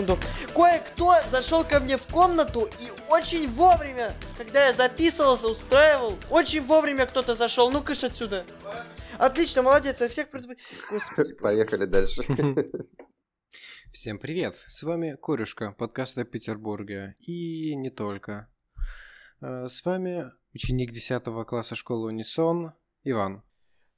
секунду. Кое-кто зашел ко мне в комнату и очень вовремя, когда я записывался, устраивал, очень вовремя кто-то зашел. Ну, кыш отсюда. Отлично, молодец, я всех предупредил. Господи. Поехали дальше. Всем привет! С вами Корюшка, подкаст о Петербурге. И не только. Э, С вами ученик 10 класса школы Унисон Иван.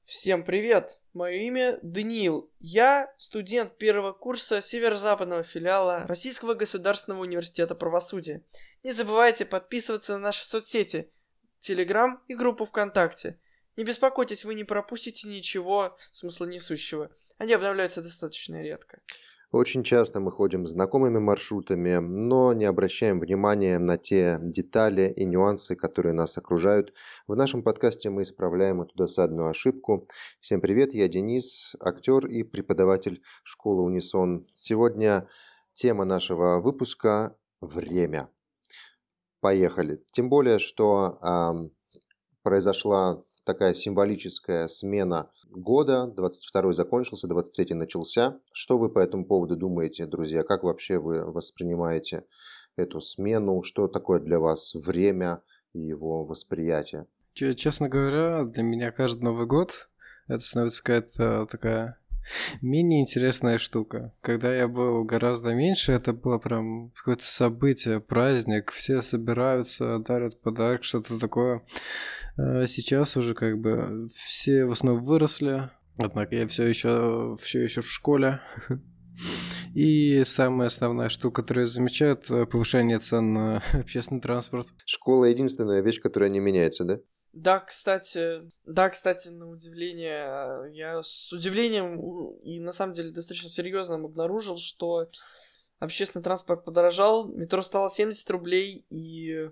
Всем привет! Мое имя Даниил. Я студент первого курса северо-западного филиала Российского государственного университета правосудия. Не забывайте подписываться на наши соцсети, Телеграм и группу ВКонтакте. Не беспокойтесь, вы не пропустите ничего смысла несущего. Они обновляются достаточно редко. Очень часто мы ходим знакомыми маршрутами, но не обращаем внимания на те детали и нюансы, которые нас окружают. В нашем подкасте мы исправляем эту досадную ошибку. Всем привет, я Денис, актер и преподаватель школы Унисон. Сегодня тема нашего выпуска – время. Поехали. Тем более, что ам, произошла такая символическая смена года. 22 закончился, 23 начался. Что вы по этому поводу думаете, друзья? Как вообще вы воспринимаете эту смену? Что такое для вас время и его восприятие? Че- Честно говоря, для меня каждый Новый год это становится какая-то такая менее интересная штука. Когда я был гораздо меньше, это было прям какое-то событие, праздник, все собираются, дарят подарок, что-то такое. А Сейчас уже как бы все в основном выросли, однако я все еще все еще в школе. И самая основная штука, которую я замечаю, это повышение цен на общественный транспорт. Школа – единственная вещь, которая не меняется, да? Да, кстати, да, кстати, на удивление, я с удивлением и на самом деле достаточно серьезным обнаружил, что общественный транспорт подорожал, метро стало 70 рублей, и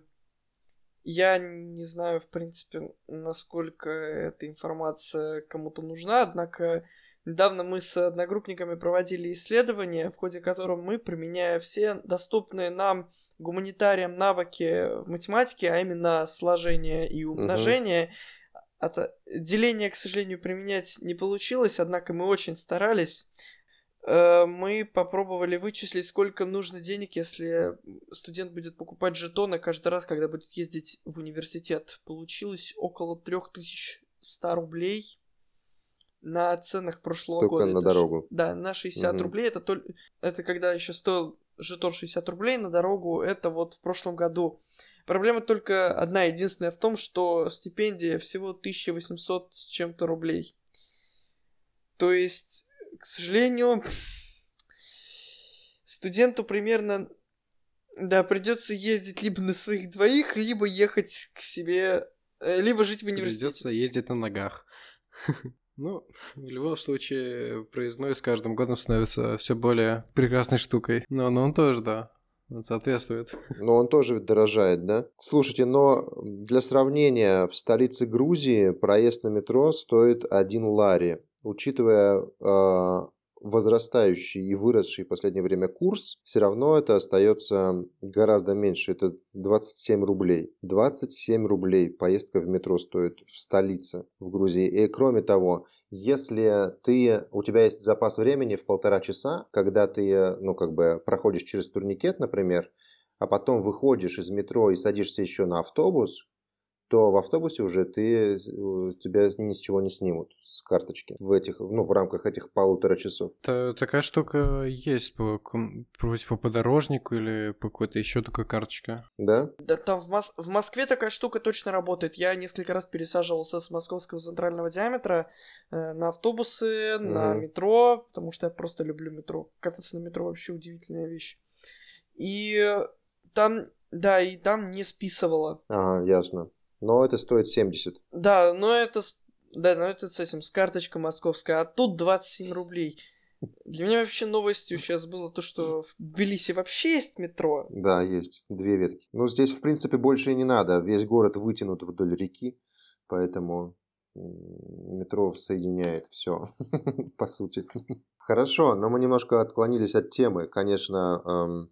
я не знаю, в принципе, насколько эта информация кому-то нужна, однако недавно мы с одногруппниками проводили исследование, в ходе которого мы, применяя все доступные нам гуманитариям навыки в математике, а именно сложение и умножение, это деление, к сожалению, применять не получилось, однако мы очень старались. Э, Мы попробовали вычислить, сколько нужно денег, если студент будет покупать жетоны каждый раз, когда будет ездить в университет. Получилось около 3100 рублей на ценах прошлого Только года. на Это ж- дорогу. Да, на 60 Мгм. рублей. Это, толь... это когда еще стоил жетон 60 рублей на дорогу. Это вот в прошлом году. Проблема только одна, единственная в том, что стипендия всего 1800 с чем-то рублей. То есть, к сожалению, студенту примерно, да, придется ездить либо на своих двоих, либо ехать к себе, э, либо жить в университете. Придется ездить на ногах. Ну, в любом случае, проездной с каждым годом становится все более прекрасной штукой. Но, но он тоже, да, он соответствует. Но он тоже ведь дорожает, да? Слушайте, но для сравнения, в столице Грузии проезд на метро стоит 1 лари. Учитывая э, возрастающий и выросший в последнее время курс, все равно это остается гораздо меньше. Это 27 рублей. 27 рублей поездка в метро стоит в столице, в Грузии. И кроме того, если ты, у тебя есть запас времени в полтора часа, когда ты, ну, как бы проходишь через турникет, например, а потом выходишь из метро и садишься еще на автобус, то в автобусе уже ты, э, тебя ни с чего не снимут с карточки в этих, ну, в рамках этих полутора часов. Та- такая штука есть по, вроде по подорожнику или по какой-то еще такой карточке. Да? Да там в, Мос- в Москве такая штука точно работает. Я несколько раз пересаживался с московского центрального диаметра э, на автобусы, на Мгм. метро, потому что я просто люблю метро. Кататься на метро вообще удивительная вещь. И там, да, и там не списывало. Ага, ясно. Но это стоит 70. Да, но это с, да, но это с этим, с карточкой московской, а тут 27 рублей. Для меня вообще новостью сейчас было то, что в Тбилиси вообще есть метро. Да, есть. Две ветки. Ну, здесь, в принципе, больше и не надо. Весь город вытянут вдоль реки, поэтому метро соединяет все, по сути. Хорошо, но мы немножко отклонились от темы. Конечно, эм,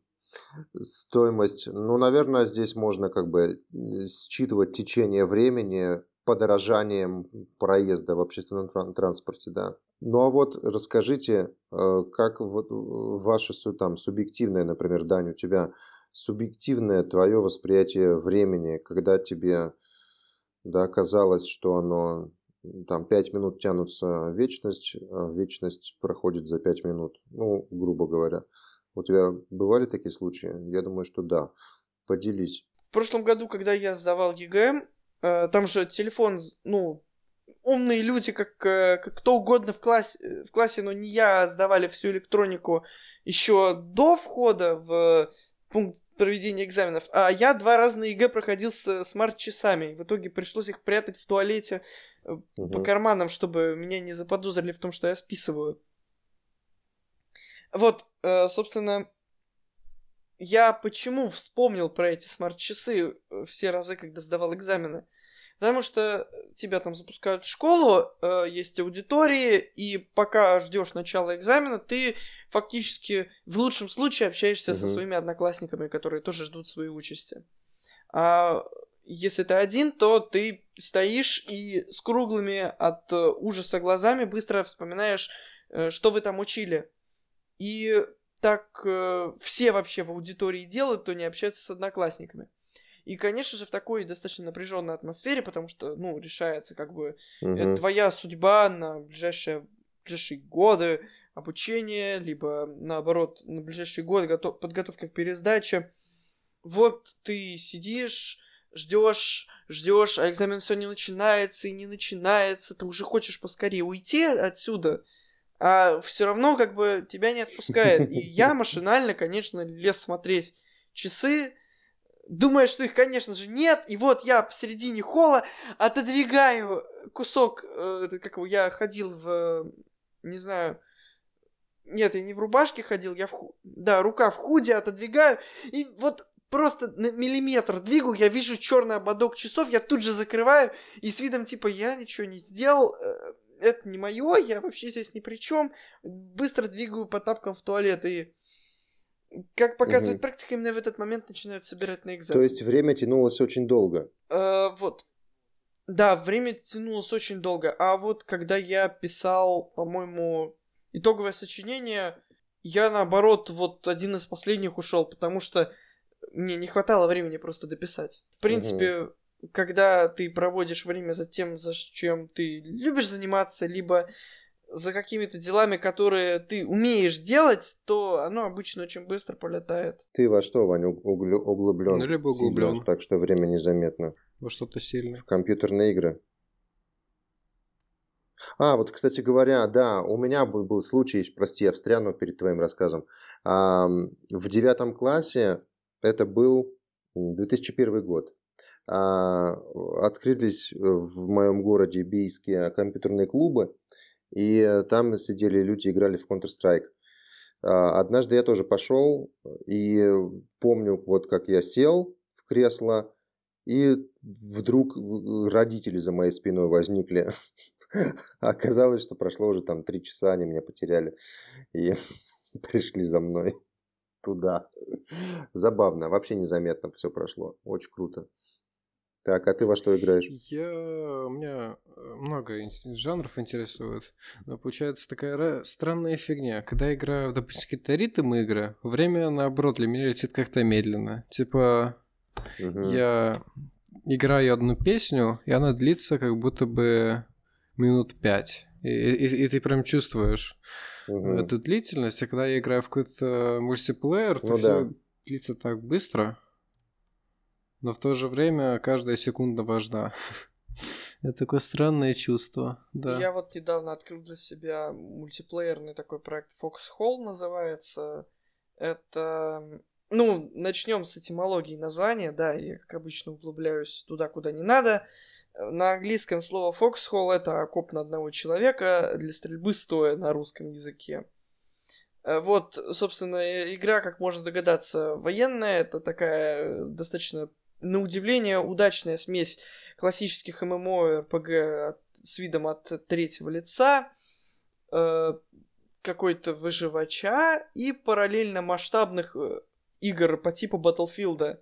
стоимость, ну, наверное, здесь можно как бы э, считывать течение времени подорожанием проезда в общественном транспорте, да. Ну а вот расскажите, э, как вот ваше там субъективное, например, Дань, у тебя субъективное твое восприятие времени, когда тебе да, казалось, что оно там пять минут тянутся вечность, а вечность проходит за пять минут, ну, грубо говоря. У тебя бывали такие случаи? Я думаю, что да. Поделись. В прошлом году, когда я сдавал ЕГЭ, э, там же телефон, ну, умные люди, как, э, как кто угодно в классе, в классе, но не я, сдавали всю электронику еще до входа в пункт проведения экзаменов. А я два раза ЕГЭ проходил с смарт-часами. В итоге пришлось их прятать в туалете угу. по карманам, чтобы меня не заподозрили в том, что я списываю. Вот, э, собственно, я почему вспомнил про эти смарт-часы все разы, когда сдавал экзамены? Потому что тебя там запускают в школу, э, есть аудитории, и пока ждешь начала экзамена, ты фактически в лучшем случае общаешься угу. со своими одноклассниками, которые тоже ждут своей участи. А если ты один, то ты стоишь и с круглыми от ужаса глазами быстро вспоминаешь, э, что вы там учили. И так э, все вообще в аудитории делают, то не общаются с одноклассниками. И, конечно же, в такой достаточно напряженной атмосфере, потому что, ну, решается как бы угу. твоя судьба на ближайшие, ближайшие годы обучения, либо, наоборот, на ближайшие годы готов, подготовка к пересдаче. Вот ты сидишь, ждешь, ждешь, а экзамен все не начинается и не начинается, ты уже хочешь поскорее уйти отсюда, а все равно как бы тебя не отпускает. И я машинально, конечно, лез смотреть часы, думая, что их, конечно же, нет, и вот я посередине холла отодвигаю кусок, э, как его, я ходил в, не знаю, нет, я не в рубашке ходил, я в, ху... да, рука в худе отодвигаю, и вот просто на миллиметр двигаю, я вижу черный ободок часов, я тут же закрываю, и с видом типа, я ничего не сделал, э, это не мое, я вообще здесь ни при чем, быстро двигаю по тапкам в туалет, и как показывает угу. практика, именно в этот момент начинают собирать на экзамен. То есть время тянулось очень долго. Э, вот. Да, время тянулось очень долго. А вот когда я писал, по-моему, итоговое сочинение, я наоборот вот один из последних ушел, потому что мне не хватало времени просто дописать. В принципе, угу. Когда ты проводишь время за тем, за чем ты любишь заниматься, либо за какими-то делами, которые ты умеешь делать, то оно обычно очень быстро полетает. Ты во что, Ваня, углю, углублен? Ну, либо углублен. Сильно, так что время незаметно. Во что-то сильно. В компьютерные игры. А, вот, кстати говоря, да, у меня был, был случай, прости, я встряну перед твоим рассказом. А, в девятом классе, это был 2001 год, открылись в моем городе бийские компьютерные клубы, и там сидели люди, играли в Counter-Strike. А, однажды я тоже пошел, и помню, вот как я сел в кресло, и вдруг родители за моей спиной возникли. Оказалось, что прошло уже там три часа, они меня потеряли и пришли за мной туда. Забавно, вообще незаметно все прошло. Очень круто. Так, а ты во что играешь? Я... У меня э, много жанров интересует. Но получается такая странная фигня. Когда я играю, допустим, какие-то ритм игры, время, наоборот, для меня летит как-то медленно. Типа, угу. я играю одну песню, и она длится как будто бы минут пять. И, и, и ты прям чувствуешь угу. эту длительность. А когда я играю в какой-то мультиплеер, то ну, все да. длится так быстро. Но в то же время каждая секунда важна. Это такое странное чувство, да. Я вот недавно открыл для себя мультиплеерный такой проект Foxhole называется. Это... Ну, начнем с этимологии названия, да, я, как обычно, углубляюсь туда, куда не надо. На английском слово Foxhole это окоп на одного человека для стрельбы стоя на русском языке. Э, вот, собственно, игра, как можно догадаться, военная. Это такая достаточно на удивление, удачная смесь классических ММО РПГ с видом от третьего лица, э, какой-то выживача и параллельно масштабных э, игр по типу Battlefield.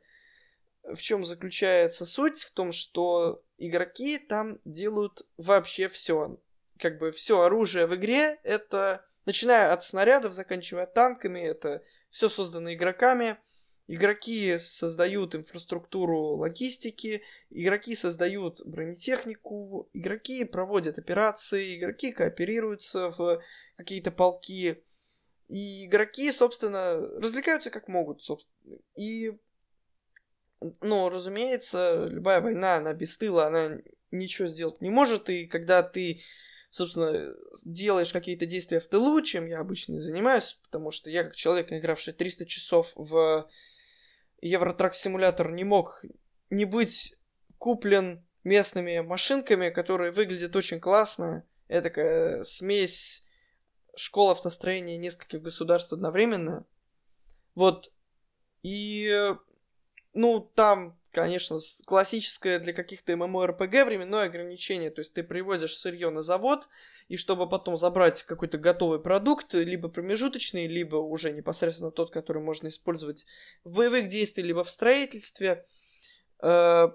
в чем заключается суть? В том, что игроки там делают вообще все. Как бы все оружие в игре это, начиная от снарядов, заканчивая танками, это все создано игроками. Игроки создают инфраструктуру логистики, игроки создают бронетехнику, игроки проводят операции, игроки кооперируются в какие-то полки. И игроки, собственно, развлекаются как могут, собственно. И, ну, разумеется, любая война, она без она ничего сделать не может. И когда ты, собственно, делаешь какие-то действия в тылу, чем я обычно занимаюсь, потому что я, как человек, игравший 300 часов в Евротрак симулятор не мог не быть куплен местными машинками, которые выглядят очень классно. Это такая смесь школ автостроения нескольких государств одновременно. Вот. И, ну, там, конечно, классическое для каких-то MMORPG временное ограничение. То есть ты привозишь сырье на завод, и чтобы потом забрать какой-то готовый продукт, либо промежуточный, либо уже непосредственно тот, который можно использовать в боевых действиях, либо в строительстве, э,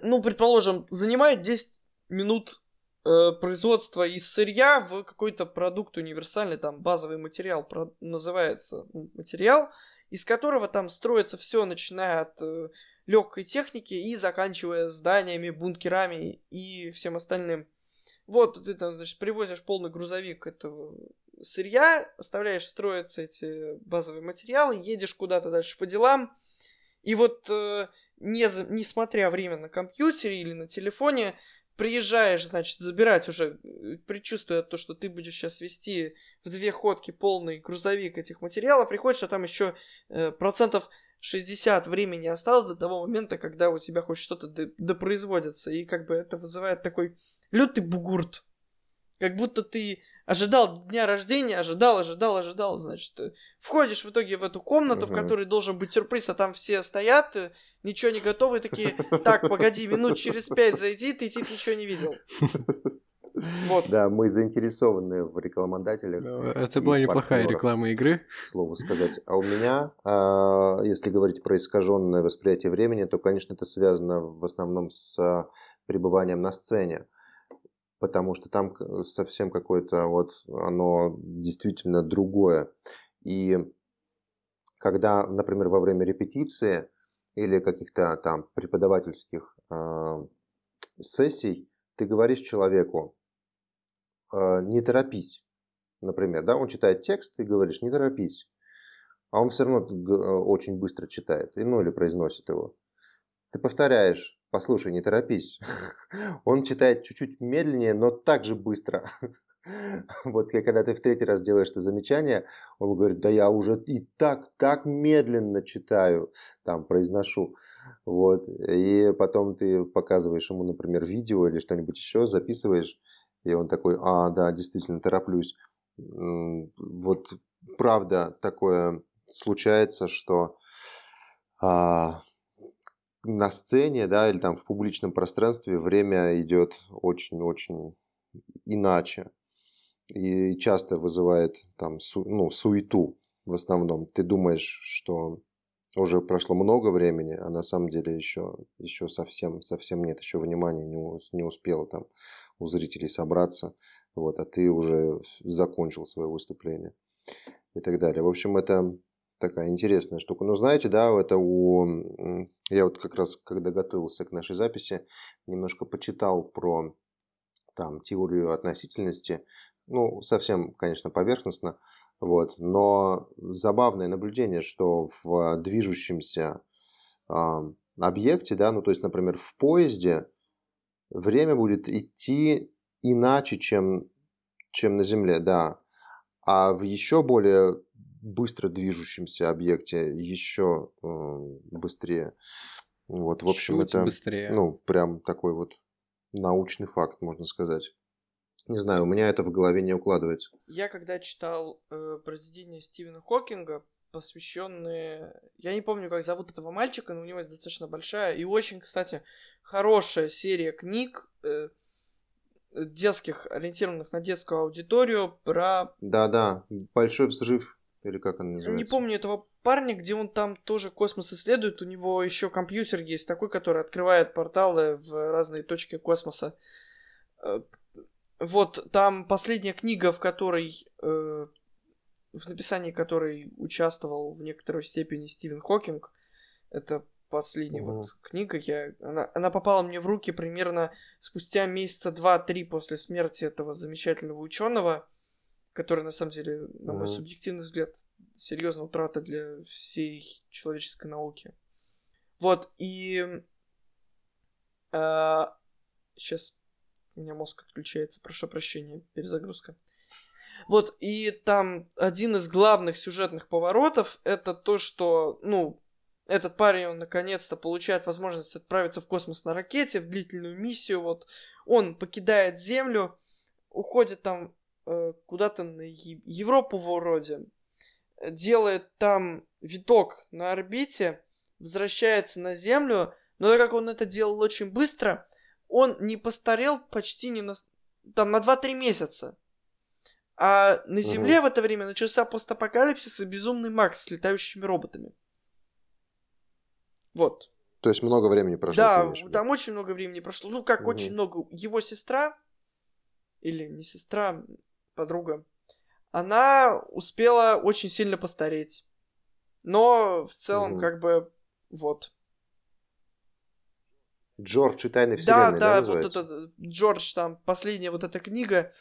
ну, предположим, занимает 10 минут э, производства из сырья в какой-то продукт универсальный, там базовый материал про, называется ну, материал, из которого там строится все, начиная от э, легкой техники и заканчивая зданиями, бункерами и всем остальным. Вот ты там, значит, привозишь полный грузовик этого сырья, оставляешь строиться эти базовые материалы, едешь куда-то дальше по делам, и вот э, не, несмотря время на компьютере или на телефоне, приезжаешь, значит, забирать уже, э, предчувствуя то, что ты будешь сейчас вести в две ходки полный грузовик этих материалов, приходишь, а там еще э, процентов 60 времени осталось до того момента, когда у тебя хоть что-то допроизводится, и как бы это вызывает такой лютый бугурт. Как будто ты ожидал дня рождения, ожидал, ожидал, ожидал, значит, э, входишь в итоге в эту комнату, uh-huh. в которой должен быть сюрприз, а там все стоят, э, ничего не готовы, такие, так, погоди, минут через пять зайди, ты типа ничего не видел. Вот. Да, мы заинтересованы в рекламодателях. Это была неплохая реклама игры. Слово сказать. А у меня, а, если говорить про искаженное восприятие времени, то, конечно, это связано в основном с пребыванием на сцене потому что там совсем какое-то вот оно действительно другое. И когда, например, во время репетиции или каких-то там преподавательских э, сессий ты говоришь человеку, не торопись, например, да, он читает текст, ты говоришь, не торопись, а он все равно очень быстро читает, ну или произносит его. Ты повторяешь, послушай, не торопись. Он читает чуть-чуть медленнее, но так же быстро. Вот когда ты в третий раз делаешь это замечание, он говорит, да я уже и так, так медленно читаю, там, произношу. Вот. И потом ты показываешь ему, например, видео или что-нибудь еще, записываешь, и он такой, а, да, действительно, тороплюсь. Вот правда такое случается, что а, на сцене, да, или там в публичном пространстве время идет очень-очень иначе. И часто вызывает там су, ну, суету в основном. Ты думаешь, что уже прошло много времени, а на самом деле еще, еще совсем, совсем нет, еще внимания не, не успело там у зрителей собраться, вот, а ты уже закончил свое выступление и так далее. В общем, это такая интересная штука. Но знаете, да, это у... Я вот как раз, когда готовился к нашей записи, немножко почитал про там теорию относительности. Ну, совсем, конечно, поверхностно, вот, но забавное наблюдение, что в движущемся э, объекте, да, ну, то есть, например, в поезде время будет идти иначе, чем, чем на Земле, да, а в еще более быстро движущемся объекте еще э, быстрее. Вот, в общем, Чуть это быстрее. ну прям такой вот научный факт, можно сказать. Не знаю, у меня это в голове не укладывается. Я когда читал э, произведение Стивена Хокинга, посвященные... Я не помню, как зовут этого мальчика, но у него есть достаточно большая и очень, кстати, хорошая серия книг э, детских, ориентированных на детскую аудиторию про... Да-да, большой взрыв Или как она называется? Не помню этого парня, где он там тоже космос исследует. У него еще компьютер есть такой, который открывает порталы в разные точки космоса. Вот там последняя книга, в которой э, в написании которой участвовал в некоторой степени Стивен Хокинг. Это последняя угу. вот книга. Я, она, она попала мне в руки примерно спустя месяца два-три после смерти этого замечательного ученого который, на самом деле, на мой mm-hmm. субъективный взгляд, серьезная утрата для всей человеческой науки. Вот, и... Э, сейчас у меня мозг отключается, прошу прощения, перезагрузка. Вот, и там один из главных сюжетных поворотов это то, что, ну, этот парень, он наконец-то получает возможность отправиться в космос на ракете, в длительную миссию, вот, он покидает Землю, уходит там Э, куда-то на Европу вроде, делает там виток на орбите, возвращается на Землю, но так как он это делал очень быстро, он не постарел почти не на... там на 2-3 месяца. А на Земле угу. в это время начался постапокалипсис и безумный Макс с летающими роботами. Вот. То есть много времени прошло. Да, там очень много времени прошло. Ну, как угу. очень много. Его сестра, или не сестра, подруга, она успела очень сильно постареть. Но в целом, угу. как бы, вот. Джордж и тайны вселенной, да? Да, да, вот этот Джордж, там, последняя вот эта книга.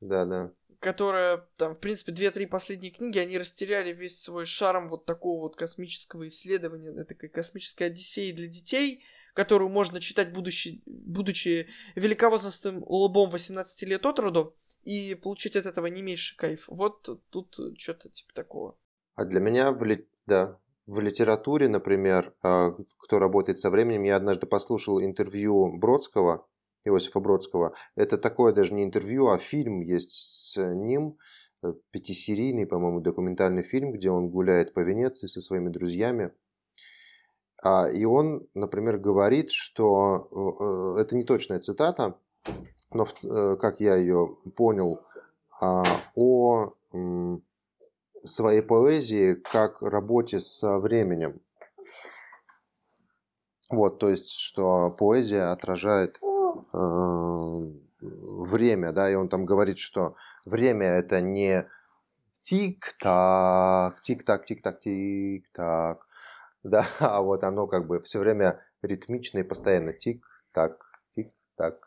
Да, да. Которая, там, в принципе, две-три последние книги, они растеряли весь свой шарм вот такого вот космического исследования, такой космической одиссеи для детей, которую можно читать, будучи, будучи великовозрастным лбом 18 лет от роду и получить от этого не меньше кайф. Вот тут что-то типа такого. А для меня в, да, в литературе, например, а, кто работает со временем, я однажды послушал интервью Бродского, Иосифа Бродского. Это такое даже не интервью, а фильм есть с ним, э, пятисерийный, по-моему, документальный фильм, где он гуляет по Венеции со своими друзьями. А, и он, например, говорит, что э, э, это не точная цитата, но как я ее понял, а, о своей поэзии как работе со временем. Вот, то есть, что поэзия отражает э, время, да, и он там говорит, что время это не тик-так, тик-так, тик-так, тик-так, да, а вот оно как бы все время ритмично и постоянно тик-так, тик-так,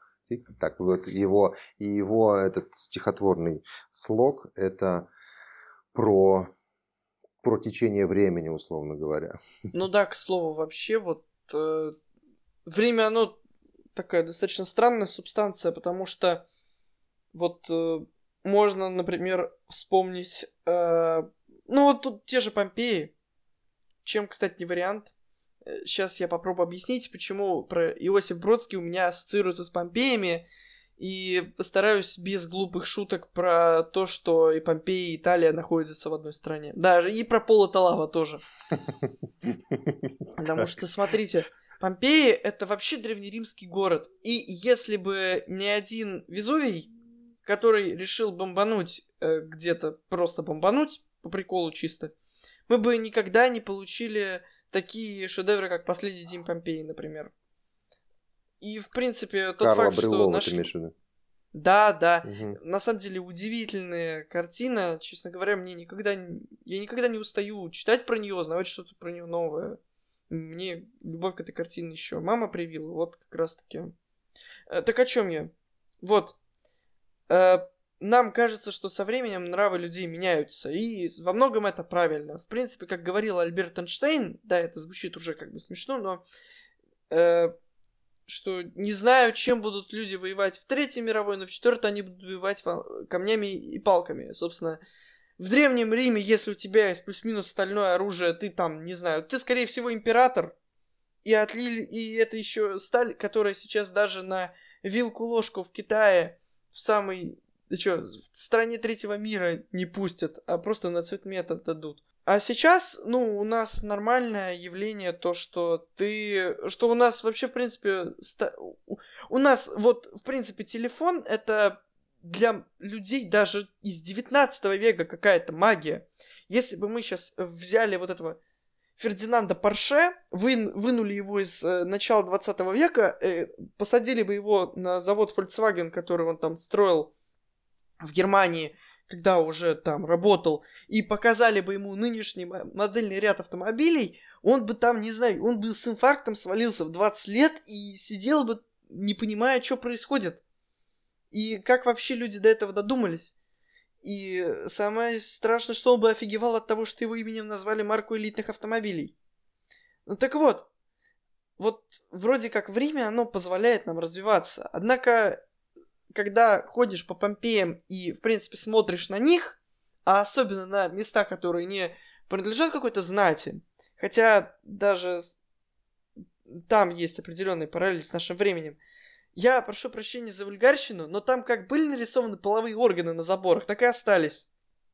так вот его, и его этот стихотворный слог – это про, про течение времени, условно говоря. Ну да, к слову, вообще вот э, время, оно такая достаточно странная субстанция, потому что вот э, можно, например, вспомнить, э, ну вот тут те же Помпеи, чем, кстати, не вариант – Сейчас я попробую объяснить, почему про Иосиф Бродский у меня ассоциируется с Помпеями, и постараюсь без глупых шуток про то, что и Помпеи, и Италия находятся в одной стране. Да, и про Пола Талава тоже. Потому что, смотрите, Помпеи — это вообще древнеримский город. И если бы не один Везувий, который решил бомбануть э, где-то, просто бомбануть, по приколу чисто, мы бы никогда не получили такие шедевры, как «Последний день Помпеи», например. И, в принципе, тот Карла факт, Брюлова, что... Наш... Да, да. Угу. На самом деле удивительная картина. Честно говоря, мне никогда... Я никогда не устаю читать про нее, узнавать что-то про нее новое. Мне любовь к этой картине еще мама привила. Вот как раз таки. Э, так о чем я? Вот. Э, нам кажется, что со временем нравы людей меняются, и во многом это правильно. В принципе, как говорил Альберт Эйнштейн, да, это звучит уже как бы смешно, но э, что не знаю, чем будут люди воевать в Третьей мировой, но в Четвертой они будут воевать камнями и палками. Собственно, в Древнем Риме, если у тебя есть плюс-минус стальное оружие, ты там, не знаю, ты, скорее всего, император, и отлили, и это еще сталь, которая сейчас даже на вилку-ложку в Китае в самый да что, в стране третьего мира не пустят, а просто на цвет цветмет отдадут. А сейчас, ну, у нас нормальное явление то, что ты... Что у нас вообще, в принципе... Ста... У нас, вот, в принципе, телефон это для людей даже из 19 века какая-то магия. Если бы мы сейчас взяли вот этого Фердинанда Порше, вы, вынули его из э, начала 20 века, э, посадили бы его на завод Volkswagen, который он там строил в Германии, когда уже там работал, и показали бы ему нынешний модельный ряд автомобилей, он бы там, не знаю, он бы с инфарктом свалился в 20 лет и сидел бы, не понимая, что происходит. И как вообще люди до этого додумались. И самое страшное, что он бы офигевал от того, что его именем назвали марку элитных автомобилей. Ну так вот, вот вроде как время, оно позволяет нам развиваться. Однако, когда ходишь по Помпеям и, в принципе, смотришь на них, а особенно на места, которые не принадлежат какой-то знати, хотя даже там есть определенные параллели с нашим временем, я прошу прощения за вульгарщину, но там как были нарисованы половые органы на заборах, так и остались.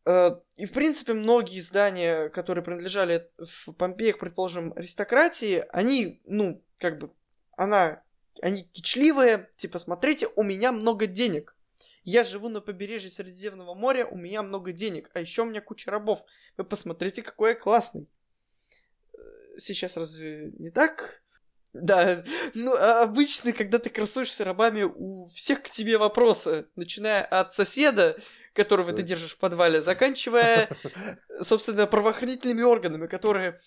Э, и, в принципе, многие здания, которые принадлежали в Помпеях, предположим, аристократии, они, ну, как бы, она, они кичливые, типа, смотрите, у меня много денег. Я живу на побережье Средиземного моря, у меня много денег, а еще у меня куча рабов. Вы посмотрите, какой я классный. Э, сейчас разве не так? Да, ну а обычно, когда ты красуешься рабами, у всех к тебе вопросы, начиная от соседа, которого ты держишь в подвале, заканчивая, собственно, правоохранительными органами, которые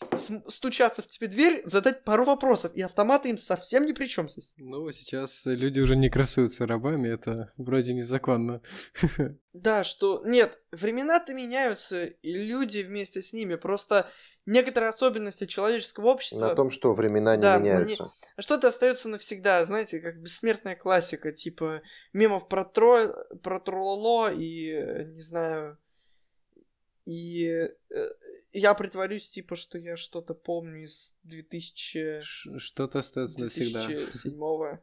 стучатся в тебе дверь, задать пару вопросов, и автоматы им совсем ни при чем здесь. Ну, сейчас люди уже не красуются рабами, это вроде незаконно. Да, что... Нет, времена-то меняются, и люди вместе с ними, просто некотрые особенности человеческого общества. На том, что времена не да, меняются. Не... Что-то остается навсегда, знаете, как бессмертная классика, типа мемов про, тро... про Трололо и, не знаю, и э, я притворюсь, типа, что я что-то помню из 2000... Что-то остается навсегда. 2007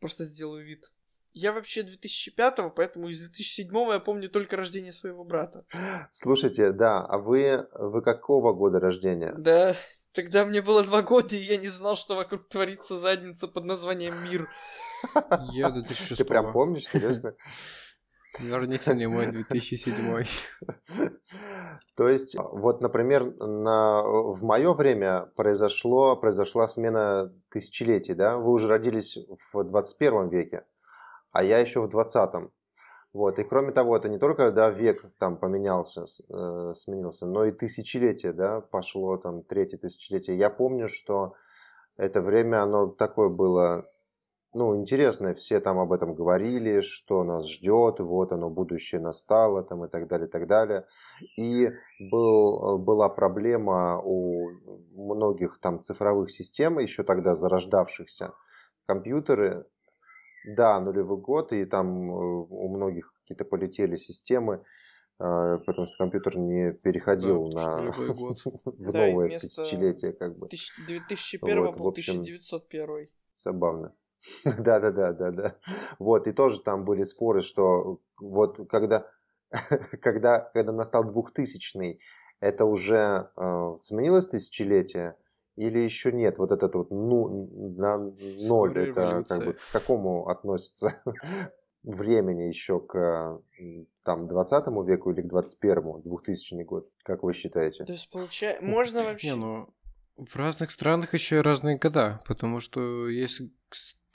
Просто сделаю вид. Я вообще 2005-го, поэтому из 2007-го я помню только рождение своего брата. Слушайте, да, а вы, вы какого года рождения? Да, тогда мне было два года, и я не знал, что вокруг творится задница под названием «Мир». Я 2006 Ты прям помнишь, серьезно? Верните мне мой 2007. То есть, вот, например, на, в мое время произошло, произошла смена тысячелетий, да? Вы уже родились в 21 веке а я еще в 20-м. Вот. И кроме того, это не только да, век там поменялся, э, сменился, но и тысячелетие, да, пошло там третье тысячелетие. Я помню, что это время, оно такое было, ну, интересное, все там об этом говорили, что нас ждет, вот оно, будущее настало, там, и так далее, и так далее. И был, была проблема у многих там цифровых систем, еще тогда зарождавшихся, компьютеры да, нулевой год, и там э, у многих какие-то полетели системы, э, потому что компьютер не переходил да, на в новое тысячелетие, как бы. 2001 вот, был общем, 1901. Забавно. Да, да, да, да, да. Вот, и тоже там были споры, что вот когда, когда, когда настал двухтысячный, это уже э, сменилось тысячелетие, или еще нет? Вот этот вот ну, на ноль, это как бы к какому относится времени еще к там 20 веку или к 21 2000 год? Как вы считаете? То есть получается, можно вообще... Не, ну, в разных странах еще разные года, потому что есть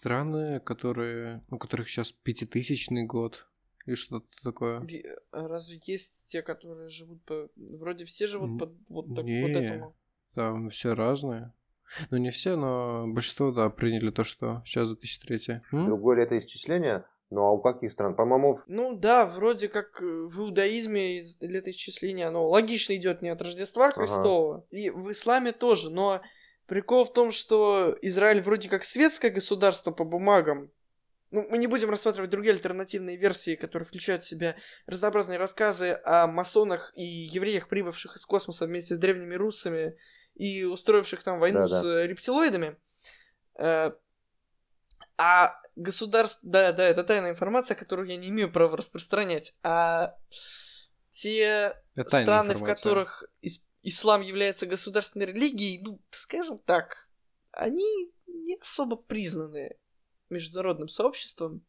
страны, которые, у которых сейчас пятитысячный год, или что-то такое. А разве есть те, которые живут по... Вроде все живут по вот, так, вот этому. Там все разные. Ну, не все, но большинство, да, приняли то, что сейчас 2003. М? Другое летоисчисление? Ну, а у каких стран? По-моему... Ну, да, вроде как э, в иудаизме летоисчисление, оно логично идет не от Рождества Христова, ага. и в исламе тоже, но прикол в том, что Израиль вроде как светское государство по бумагам, ну, мы не будем рассматривать другие альтернативные версии, которые включают в себя разнообразные рассказы о масонах и евреях, прибывших из космоса вместе с древними руссами, и устроивших там войну да, с да. Э, рептилоидами. Э, а государство... Да, да, это тайная информация, которую я не имею права распространять. А те страны, информация. в которых ислам является государственной религией, ну, скажем так, они не особо признаны международным сообществом.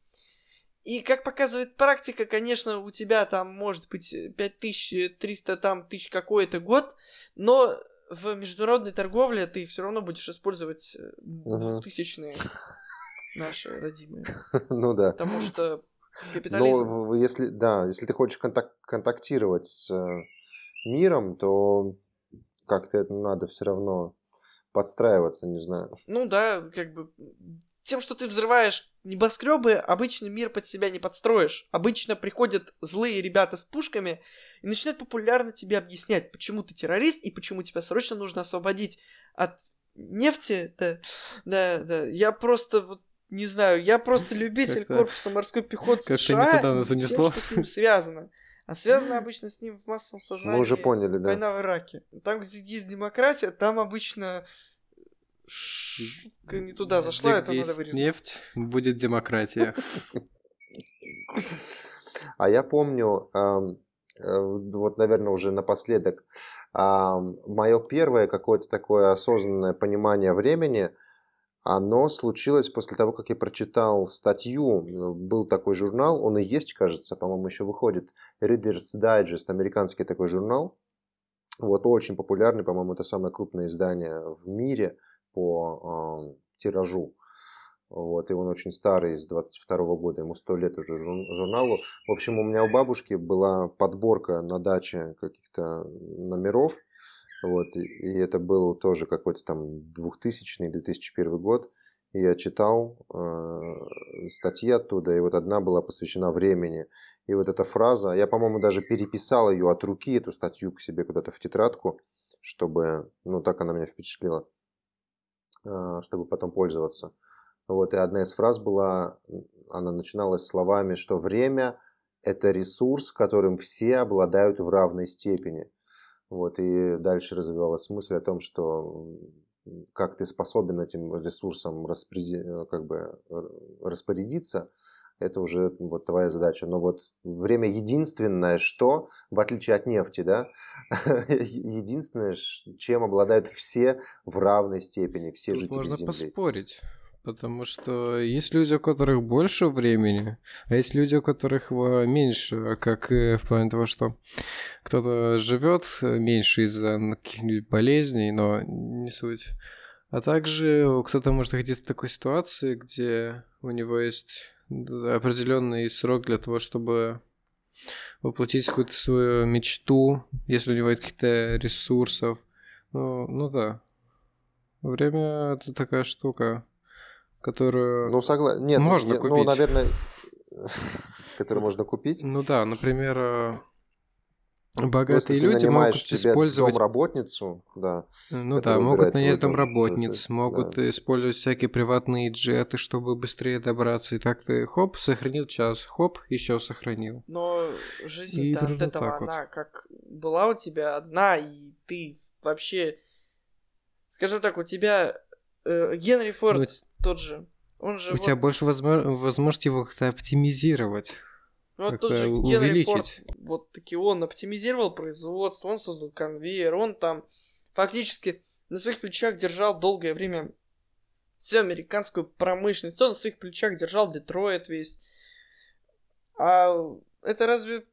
И как показывает практика, конечно, у тебя там может быть 5300 там тысяч какой-то год, но в международной торговле ты все равно будешь использовать двухтысячные uh-huh. наши родимые. Ну да. Потому что капитализм... Но если, да, если ты хочешь контак- контактировать с э, миром, то как-то это надо все равно подстраиваться, не знаю. Ну да, как бы тем, что ты взрываешь небоскребы, обычный мир под себя не подстроишь. Обычно приходят злые ребята с пушками и начинают популярно тебе объяснять, почему ты террорист и почему тебя срочно нужно освободить от нефти. Да, да, да. Я просто вот не знаю, я просто любитель корпуса морской пехоты США и всем, что с ним связано. А связано обычно с ним в массовом сознании. Мы уже поняли, да. Война в Ираке. Там, где есть демократия, там обычно шутка не туда зашла, это надо вырезать. нефть, будет демократия. А я помню, э, вот, наверное, уже напоследок, мое первое какое-то такое осознанное понимание времени – оно случилось после того, как я прочитал статью. Был такой журнал, он и есть, кажется, по-моему, еще выходит. Reader's Digest, американский такой журнал. Вот очень популярный, по-моему, это самое крупное издание в мире по э, тиражу. Вот, и он очень старый, с 22 -го года, ему сто лет уже журналу. В общем, у меня у бабушки была подборка на даче каких-то номеров, вот, и, это был тоже какой-то там 2000-2001 год. И я читал э, статьи оттуда, и вот одна была посвящена времени. И вот эта фраза, я, по-моему, даже переписал ее от руки, эту статью к себе куда-то в тетрадку, чтобы, ну, так она меня впечатлила, э, чтобы потом пользоваться. Вот, и одна из фраз была, она начиналась словами, что время – это ресурс, которым все обладают в равной степени. Вот, и дальше развивалась мысль о том, что как ты способен этим ресурсом распреди... Э, как бы распорядиться, это уже вот твоя задача. Но вот время единственное, что, в отличие от нефти, да, единственное, чем обладают все в равной степени, все Тут жители можно Земли. Можно поспорить. Потому что есть люди, у которых больше времени, а есть люди, у которых его меньше, как в плане того, что кто-то живет меньше из-за каких-нибудь болезней, но не суть. А также кто-то может находиться в такой ситуации, где у него есть определенный срок для того, чтобы воплотить какую-то свою мечту, если у него есть каких-то ресурсов. Ну, ну да. Время это такая штука которую ну, согла... Нет, можно я, ну, купить. Ну, наверное, которую можно купить. Ну да, например, э, богатые люди могут использовать домработницу, да. Ну да, могут нанять домработниц, могут да. использовать всякие приватные джеты, чтобы быстрее добраться. И так ты хоп, сохранил час, хоп, еще сохранил. Но жизнь от этого она как была у тебя одна, и ты вообще, скажем так, у тебя э, Генри Форд. Ну, тот же. Он же У вот... тебя больше возможности его как-то оптимизировать. Ну, вот тот же Генри Форд, вот таки он оптимизировал производство, он создал конвейер, он там фактически на своих плечах держал долгое время всю американскую промышленность, он на своих плечах держал Детройт весь. А это разве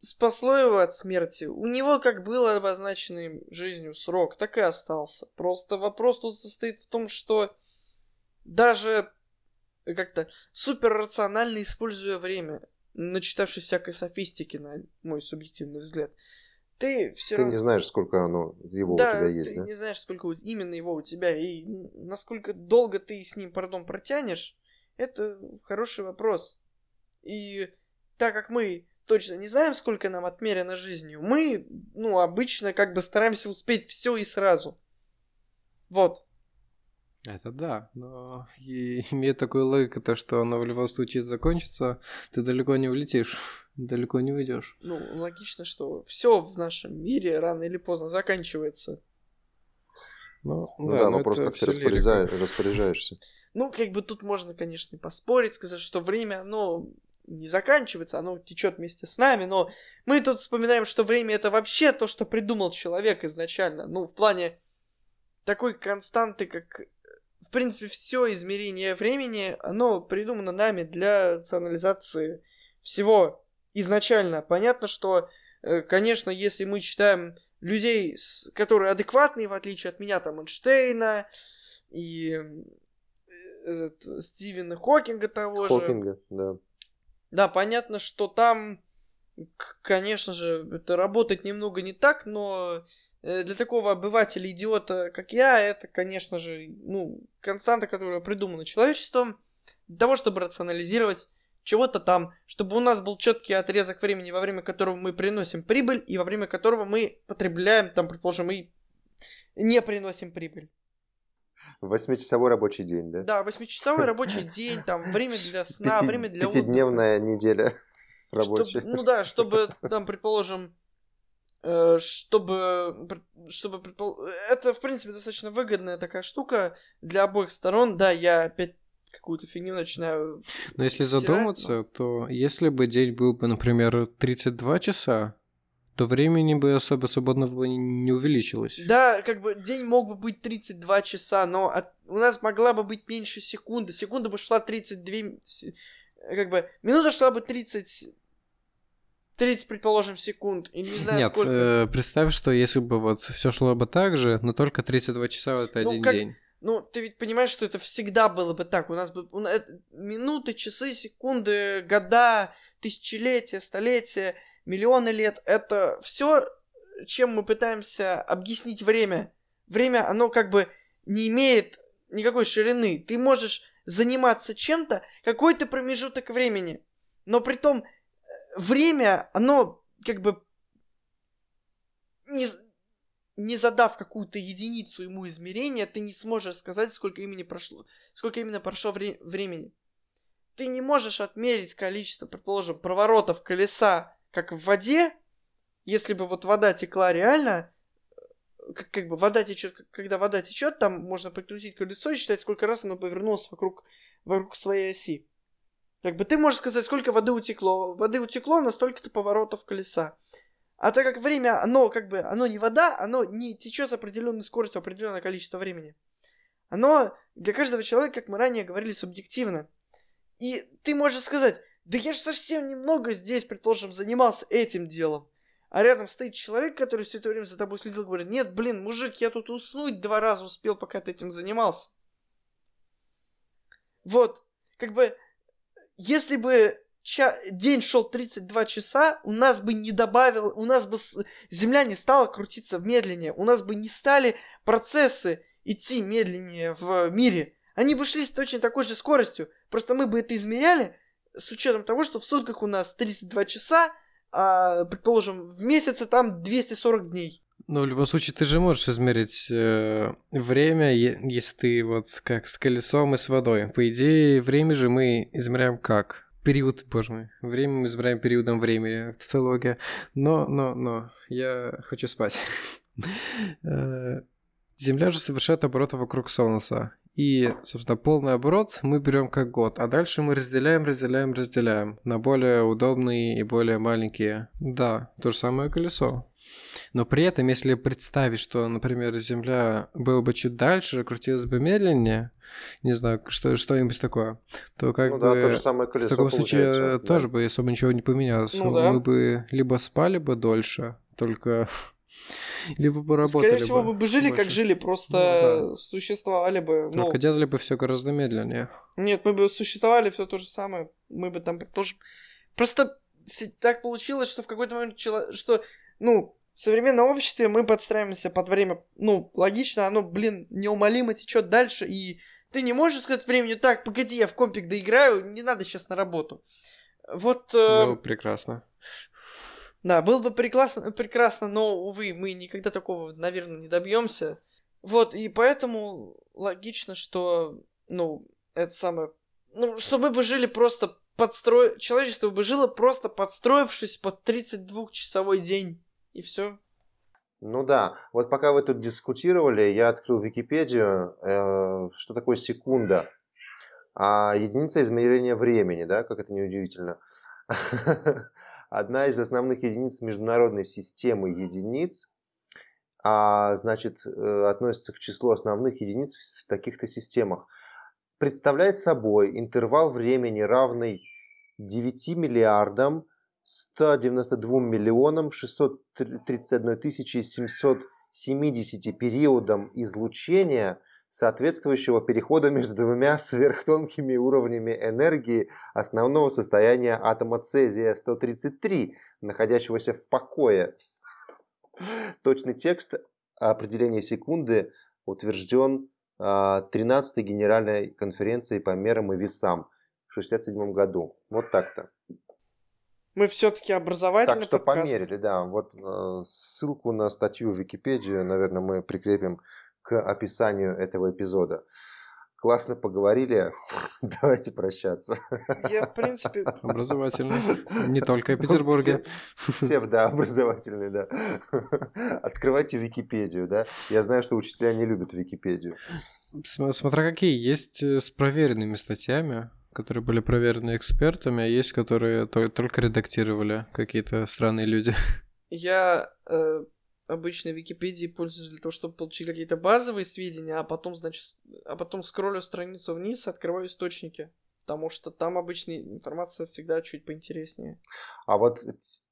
спасло его от смерти? У него как был обозначенный жизнью срок, так и остался. Просто вопрос тут состоит в том, что даже как-то супер рационально используя время, начитавшись всякой софистики, на мой субъективный взгляд, ты все Ты равно... не знаешь, сколько оно его да, у тебя есть, ты да? не знаешь, сколько именно его у тебя, и насколько долго ты с ним, пардон, протянешь, это хороший вопрос. И так как мы точно не знаем, сколько нам отмерено жизнью, мы, ну, обычно как бы стараемся успеть все и сразу. Вот. Это да, но и имеет такую логику, то, что оно в любом случае закончится, ты далеко не улетишь, далеко не уйдешь. Ну, логично, что все в нашем мире рано или поздно заканчивается. Ну, ну да, да, но, но просто как ты распоряжаешь, распоряжаешься. Ну, как бы тут можно, конечно, поспорить, сказать, что время, оно не заканчивается, оно течет вместе с нами, но мы тут вспоминаем, что время это вообще то, что придумал человек изначально. Ну, в плане такой константы, как в принципе, все измерение времени, оно придумано нами для рационализации всего изначально. Понятно, что, э, конечно, если мы читаем людей, которые адекватные, в отличие от меня, там, Эйнштейна и э, Стивена Хокинга того Хокинга, же. Хокинга, да. Да, понятно, что там, конечно же, это работает немного не так, но для такого обывателя-идиота, как я, это, конечно же, ну, константа, которая придумана человечеством для того, чтобы рационализировать чего-то там, чтобы у нас был четкий отрезок времени, во время которого мы приносим прибыль, и во время которого мы потребляем, там, предположим, мы не приносим прибыль. Восьмичасовой рабочий день, да? Да, восьмичасовой рабочий день, там, время для сна, Пяти, время для Пятидневная отдыха. неделя рабочая. Ну да, чтобы, там, предположим, э, чтобы, чтобы это, в принципе, достаточно выгодная такая штука для обоих сторон. Да, я опять какую-то фигню начинаю Но если стирать, задуматься, но... то если бы день был бы, например, 32 часа, то времени бы особо свободного не увеличилось. Да, как бы день мог бы быть 32 часа, но от... у нас могла бы быть меньше секунды. Секунда бы шла 32... Как бы минута шла бы 30... 30, предположим, секунд, и не знаю Нет, сколько. Э, представь, что если бы вот все шло бы так же, но только 32 часа это ну, один как... день. Ну, ты ведь понимаешь, что это всегда было бы так. У нас бы у, э, минуты, часы, секунды, года, тысячелетия, столетия — миллионы лет, это все, чем мы пытаемся объяснить время. Время, оно как бы не имеет никакой ширины. Ты можешь заниматься чем-то какой-то промежуток времени, но при том время, оно как бы не, не задав какую-то единицу ему измерения, ты не сможешь сказать, сколько имени прошло, сколько именно прошло вре- времени. Ты не можешь отмерить количество, предположим, проворотов колеса как в воде, если бы вот вода текла реально, как, как бы вода течет, когда вода течет, там можно прикрутить колесо и считать, сколько раз оно повернулось вокруг, вокруг своей оси. Как бы ты можешь сказать, сколько воды утекло. Воды утекло на столько-то поворотов колеса. А так как время, оно как бы, оно не вода, оно не течет с определенной скоростью определенное количество времени. Оно для каждого человека, как мы ранее говорили, субъективно. И ты можешь сказать, да я же совсем немного здесь, предположим, занимался этим делом. А рядом стоит человек, который все это время за тобой следил, говорит, нет, блин, мужик, я тут уснуть два раза успел, пока ты этим занимался. Вот, как бы, если бы ча- день шел 32 часа, у нас бы не добавил, у нас бы с- Земля не стала крутиться медленнее, у нас бы не стали процессы идти медленнее в мире. Они бы шли с точно такой же скоростью, просто мы бы это измеряли, с учетом того, что в сутках у нас 32 часа, а, предположим, в месяце там 240 дней. Но в любом случае ты же можешь измерить э, время, если ты вот как с колесом и с водой. По идее, время же мы измеряем как? Период, боже мой. Время мы измеряем периодом времени, тавтология. Но, но, но, я хочу спать. Э, Земля же совершает обороты вокруг Солнца. И, собственно, полный оборот мы берем как год, а дальше мы разделяем, разделяем, разделяем на более удобные и более маленькие. Да, то же самое колесо. Но при этом, если представить, что, например, Земля была бы чуть дальше, крутилась бы медленнее, не знаю, что, что-нибудь такое, то как ну, бы да, то же самое колесо в таком случае да. тоже бы особо ничего не поменялось. Ну, да. Мы бы либо спали бы дольше, только либо бы работали Скорее всего, бы, бы жили, больше. как жили, просто ну, да. существовали бы. Только ну... делали бы все гораздо медленнее. Нет, мы бы существовали все то же самое. Мы бы там тоже. Просто так получилось, что в какой-то момент что, ну, в современном обществе мы подстраиваемся под время. Ну, логично, оно, блин, неумолимо течет дальше, и ты не можешь сказать времени, так, погоди, я в компик доиграю, не надо сейчас на работу. Вот... Э... Ну, прекрасно. Да, было бы прекрасно, прекрасно, но, увы, мы никогда такого, наверное, не добьемся. Вот, и поэтому логично, что, ну, это самое... Ну, что мы бы жили просто подстро... Человечество бы жило просто подстроившись под 32-часовой день. И все. Ну да, вот пока вы тут дискутировали, я открыл Википедию, э, что такое секунда. А единица измерения времени, да, как это неудивительно. одна из основных единиц международной системы единиц, а значит э, относится к числу основных единиц в таких-то системах. Представляет собой интервал времени, равный 9 миллиардам 192 миллионам 631 тысячи 770 периодам излучения, соответствующего перехода между двумя сверхтонкими уровнями энергии основного состояния атома цезия-133, находящегося в покое. Точный текст определения секунды утвержден 13-й а, Генеральной конференцией по мерам и весам в 1967 году. Вот так-то. Мы все-таки образовательный Так что подкаст. померили, да. Вот э, ссылку на статью в Википедии, наверное, мы прикрепим к описанию этого эпизода. Классно поговорили. Давайте прощаться. Я, в принципе... Образовательный. Не только в Петербурге. Псевдообразовательный, да. Открывайте Википедию, да. Я знаю, что учителя не любят Википедию. Смотря какие. Есть э, с проверенными статьями, которые были проверены экспертами, а есть, которые только редактировали какие-то странные люди. Я э, обычно Википедией пользуюсь для того, чтобы получить какие-то базовые сведения, а потом, значит, а потом скроллю страницу вниз, открываю источники. Потому что там обычно информация всегда чуть поинтереснее. А вот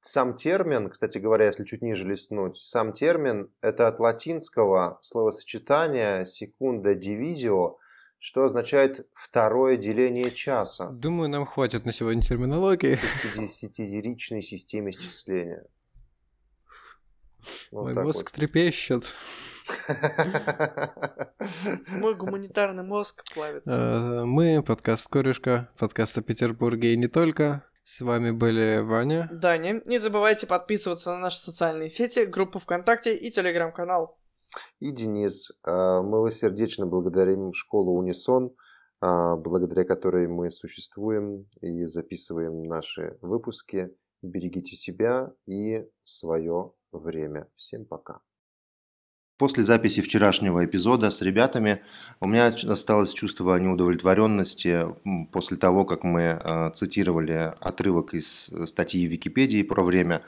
сам термин, кстати говоря, если чуть ниже листнуть, сам термин это от латинского словосочетания секунда дивизио, что означает второе деление часа. Думаю, нам хватит на сегодня терминологии. В 50 системе счисления. Вот Мой мозг вот. трепещет. Мой гуманитарный мозг плавится. Э, мы, подкаст Корюшка, подкаст о Петербурге и не только. С вами были Ваня. Даня. Не забывайте подписываться на наши социальные сети, группу ВКонтакте и Телеграм-канал. И Денис. Э, мы вас сердечно благодарим школу Унисон, э, благодаря которой мы существуем и записываем наши выпуски. Берегите себя и свое время. Всем пока. После записи вчерашнего эпизода с ребятами у меня осталось чувство неудовлетворенности после того, как мы э, цитировали отрывок из статьи в Википедии про время.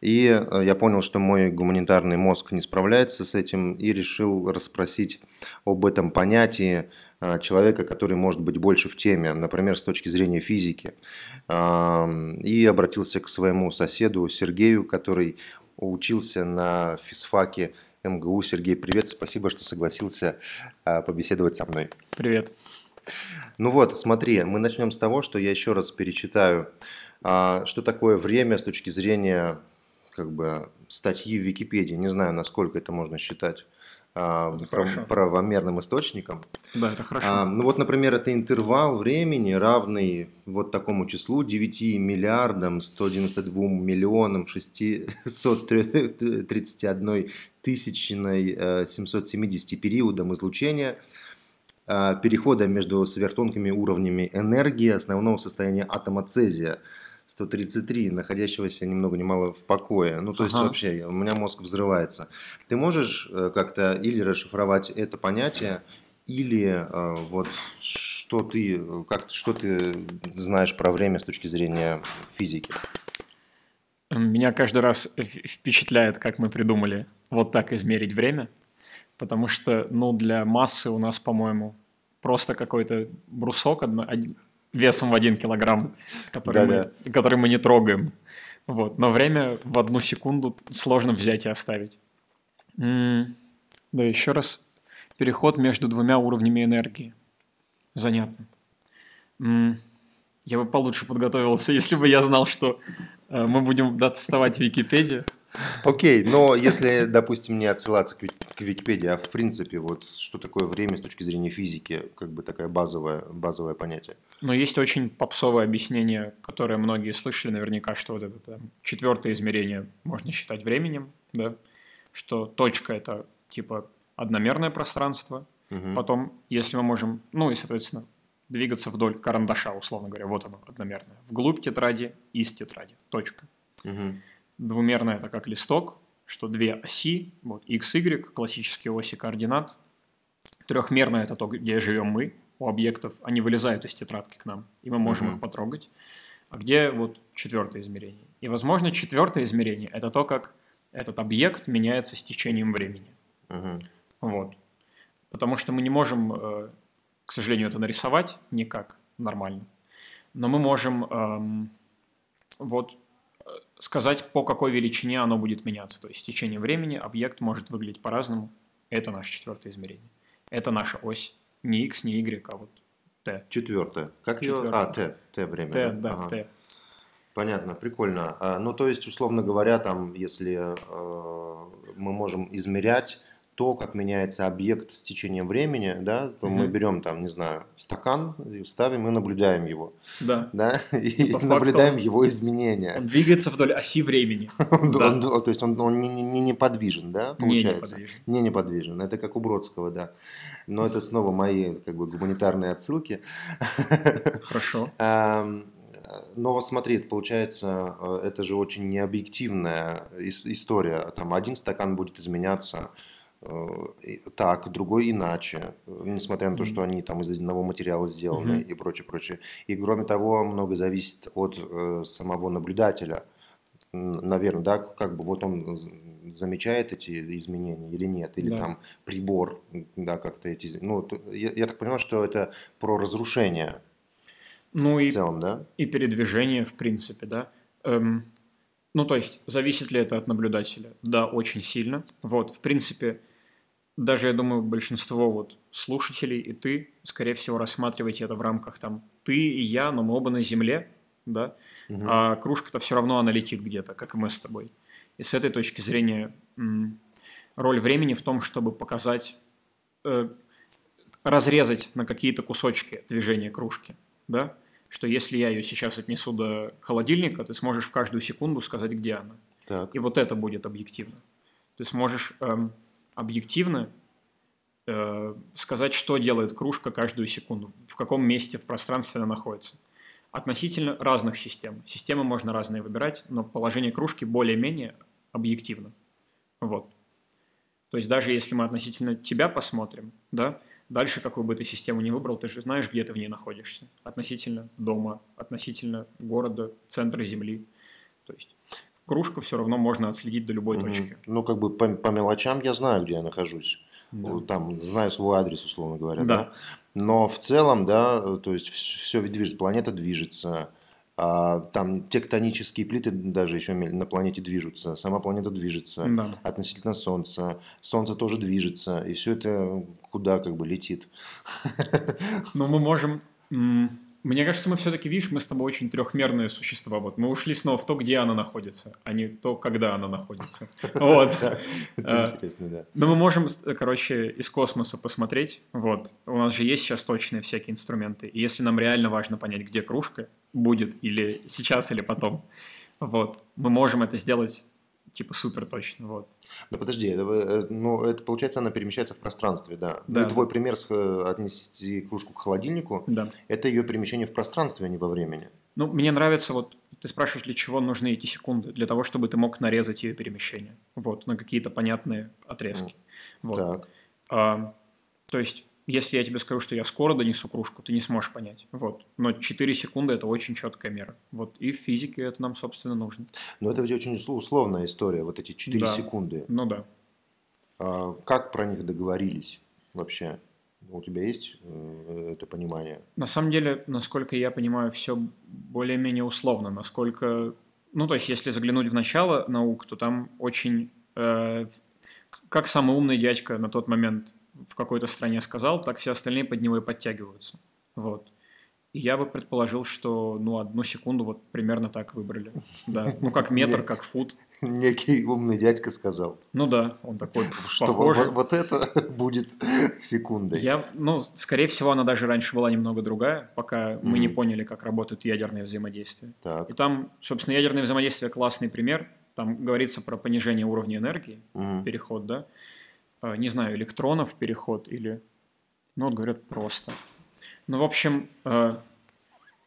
И э, я понял, что мой гуманитарный мозг не справляется с этим и решил расспросить об этом понятии э, человека, который может быть больше в теме, например, с точки зрения физики. И обратился к своему соседу Сергею, который учился на физфаке МГУ. Сергей, привет, спасибо, что согласился а, побеседовать со мной. Привет. Ну вот, смотри, мы начнем с того, что я еще раз перечитаю, а, что такое время с точки зрения как бы статьи в Википедии. Не знаю, насколько это можно считать а, правомерным источником. Да, это хорошо. А, ну вот, например, это интервал времени, равный вот такому числу 9 миллиардам 192 миллионам 631 тысячной 770 периодам излучения а, перехода между сверхтонкими уровнями энергии основного состояния атома цезия – 133, находящегося ни много ни мало в покое. Ну, то есть ага. вообще у меня мозг взрывается. Ты можешь э, как-то или расшифровать это понятие, или э, вот что ты, как, что ты знаешь про время с точки зрения физики? Меня каждый раз впечатляет, как мы придумали вот так измерить время, потому что, ну, для массы у нас, по-моему, просто какой-то брусок, весом в один килограмм, который, мы, который мы не трогаем. Вот. Но время в одну секунду сложно взять и оставить. М-м- да, еще раз. Переход между двумя уровнями энергии. Занятно. М-м- я бы получше подготовился, если бы я знал, что э, мы будем доставать Википедию. Окей, но если, допустим, не отсылаться к Википедии, а в принципе, вот что такое время с точки зрения физики, как бы такое базовое, базовое понятие. Но есть очень попсовое объяснение, которое многие слышали наверняка, что вот это там, четвертое измерение можно считать временем, да, что точка это типа одномерное пространство, угу. потом, если мы можем, ну и, соответственно, двигаться вдоль карандаша, условно говоря, вот оно, одномерное, вглубь тетради, из тетради, точка. Угу. Двумерное это как листок, что две оси, вот x, y, классические оси координат. Трехмерное это то, где живем мы, у объектов, они вылезают из тетрадки к нам, и мы можем mm-hmm. их потрогать. А где вот четвертое измерение? И, возможно, четвертое измерение – это то, как этот объект меняется с течением времени. Мгм. Вот. Потому что мы не можем, э, к сожалению, это нарисовать никак нормально. Но мы можем эм, вот сказать, по какой величине оно будет меняться. То есть в течение времени объект может выглядеть по-разному. Это наше четвертое измерение. Это наша ось. Не x, не y, а вот t. Четвертое. Как ее? Четвертое. А, Т. Т время. T, да, Ага. t. Понятно, прикольно. А, Ну, то есть, условно говоря, там, если э, мы можем измерять то, как меняется объект с течением времени, да, то мы Мгм. берем там, не знаю, стакан, и ставим и наблюдаем его, Да. да, и по факту наблюдаем он- его изменения. Он двигается вдоль оси времени. Он- да. он- то есть он, он не, не- не неподвижен, да, Не получается? неподвижен. Не неподвижен. Это как у Бродского, да. Но это снова мои как бы гуманитарные отсылки. Хорошо. Но вот смотри, получается, э, это же очень необъективная ис- история. Там один стакан будет изменяться так, другой иначе, э, несмотря на то, что они там из одного материала сделаны Мгм. и прочее, прочее. И кроме того, много зависит от э, самого наблюдателя. Наверное, да, как бы вот он замечает эти изменения или нет, или Да. там прибор, да, как-то эти, ну, то- я, я так понимаю, что это про разрушение Ну в и целом, да? и передвижение, в принципе, да. Эм, ну, то есть, зависит ли это от наблюдателя? Да, очень сильно. Вот, в принципе, даже, я думаю, большинство вот слушателей и ты, скорее всего, рассматриваете это в рамках там ты и я, но мы оба на Земле, да, Мгм. а кружка-то все равно она летит где-то, как и мы с тобой. И с этой точки зрения роль времени в том, чтобы показать, э, разрезать на какие-то кусочки движения кружки, да, что если я ее сейчас отнесу до холодильника, ты сможешь в каждую секунду сказать, где она. Так. И вот это будет объективно. Ты сможешь эм, объективно э, сказать, что делает кружка каждую секунду, в каком месте в пространстве она находится. Относительно разных систем. Системы можно разные выбирать, но положение кружки более-менее объективно. Вот. То есть даже если мы относительно тебя посмотрим, да, дальше какую бы ты систему ни выбрал, ты же знаешь, где ты в ней находишься. Относительно дома, относительно города, центра Земли. То есть кружку все равно можно отследить до любой точки. Ну, как бы по, по мелочам я знаю, где я нахожусь. Да. Ну, Там знаю свой адрес, условно говоря. Да. Да. Но в целом, да, то есть все движется, планета движется. а, там тектонические плиты даже еще на планете движутся. Сама планета движется Да. относительно Солнца. Солнце тоже движется. И все это куда как бы летит. Но мы можем... Мне кажется, мы все-таки, видишь, мы с тобой очень трехмерные существа. Вот мы ушли снова в то, где она находится, а не то, когда она находится. Вот. А. Это интересно, да. Но мы можем, короче, из космоса посмотреть. Вот. У нас же есть сейчас точные всякие инструменты. И если нам реально важно понять, где кружка будет, или сейчас, или потом, вот, мы можем это сделать, типа, супер точно. Вот. Да подожди, это, э, ну, это получается, она перемещается в пространстве, да. Да. Ну, твой пример с э, отнести кружку к холодильнику, Да. это ее перемещение в пространстве, а не во времени. Ну, мне нравится, вот, ты спрашиваешь, для чего нужны эти секунды? Для того, чтобы ты мог нарезать ее перемещение. Вот, на какие-то понятные отрезки. Вот. Так. А, то есть, если я тебе скажу, что я скоро донесу кружку, ты не сможешь понять. Вот. Но 4 секунды – это очень четкая мера. Вот. И в физике это нам, собственно, нужно. Но это ведь очень усло- условная история, вот эти 4 Да. секунды. Ну да. А как про них договорились вообще? У тебя есть э, это понимание? На самом деле, насколько я понимаю, все более-менее условно. Насколько... Ну, то есть, если заглянуть в начало наук, то там очень... э, как самый умный дядька на тот момент в какой-то стране сказал, так все остальные под него и подтягиваются. Вот. И я бы предположил, что, ну, одну секунду вот примерно так выбрали. Да. Ну, как метр, как фут. Некий умный дядька сказал, Ну да, он такой что похожий. вот, вот это будет секундой. Я, ну, скорее всего, она даже раньше была немного другая, пока мы не поняли, как работают ядерные взаимодействия. Так. И там, собственно, ядерное взаимодействие классный пример. Там говорится про понижение уровня энергии, Мгм. переход, да. А, Не знаю, электронов переход или... Ну, вот говорят просто. Ну, в общем, э,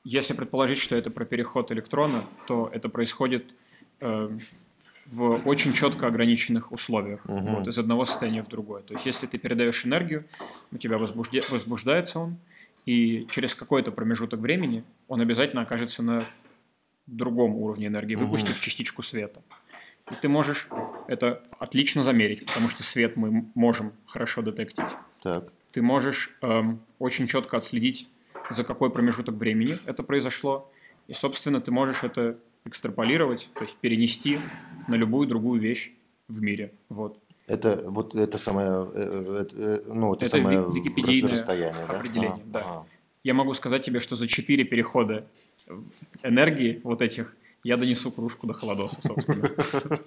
если предположить, что это про переход электрона, то это происходит э, в очень четко ограниченных условиях, Мгм. вот, из одного состояния в другое. То есть, если ты передаешь энергию, у тебя возбужде- возбуждается он, и через какой-то промежуток времени он обязательно окажется на другом уровне энергии, выпустив частичку света. И ты можешь это отлично замерить, потому что свет мы можем хорошо детектить. Так. Ты можешь эм, очень четко отследить, за какой промежуток времени это произошло. И, собственно, ты можешь это экстраполировать, то есть перенести на любую другую вещь в мире. Вот. Это вот это самое, э, э, э, ну это, Это самое ви- википедийное расстояние, да? определение, Ага, да. ага. Я могу сказать тебе, что за четыре перехода энергии вот этих я донесу кружку до холодоса, собственно.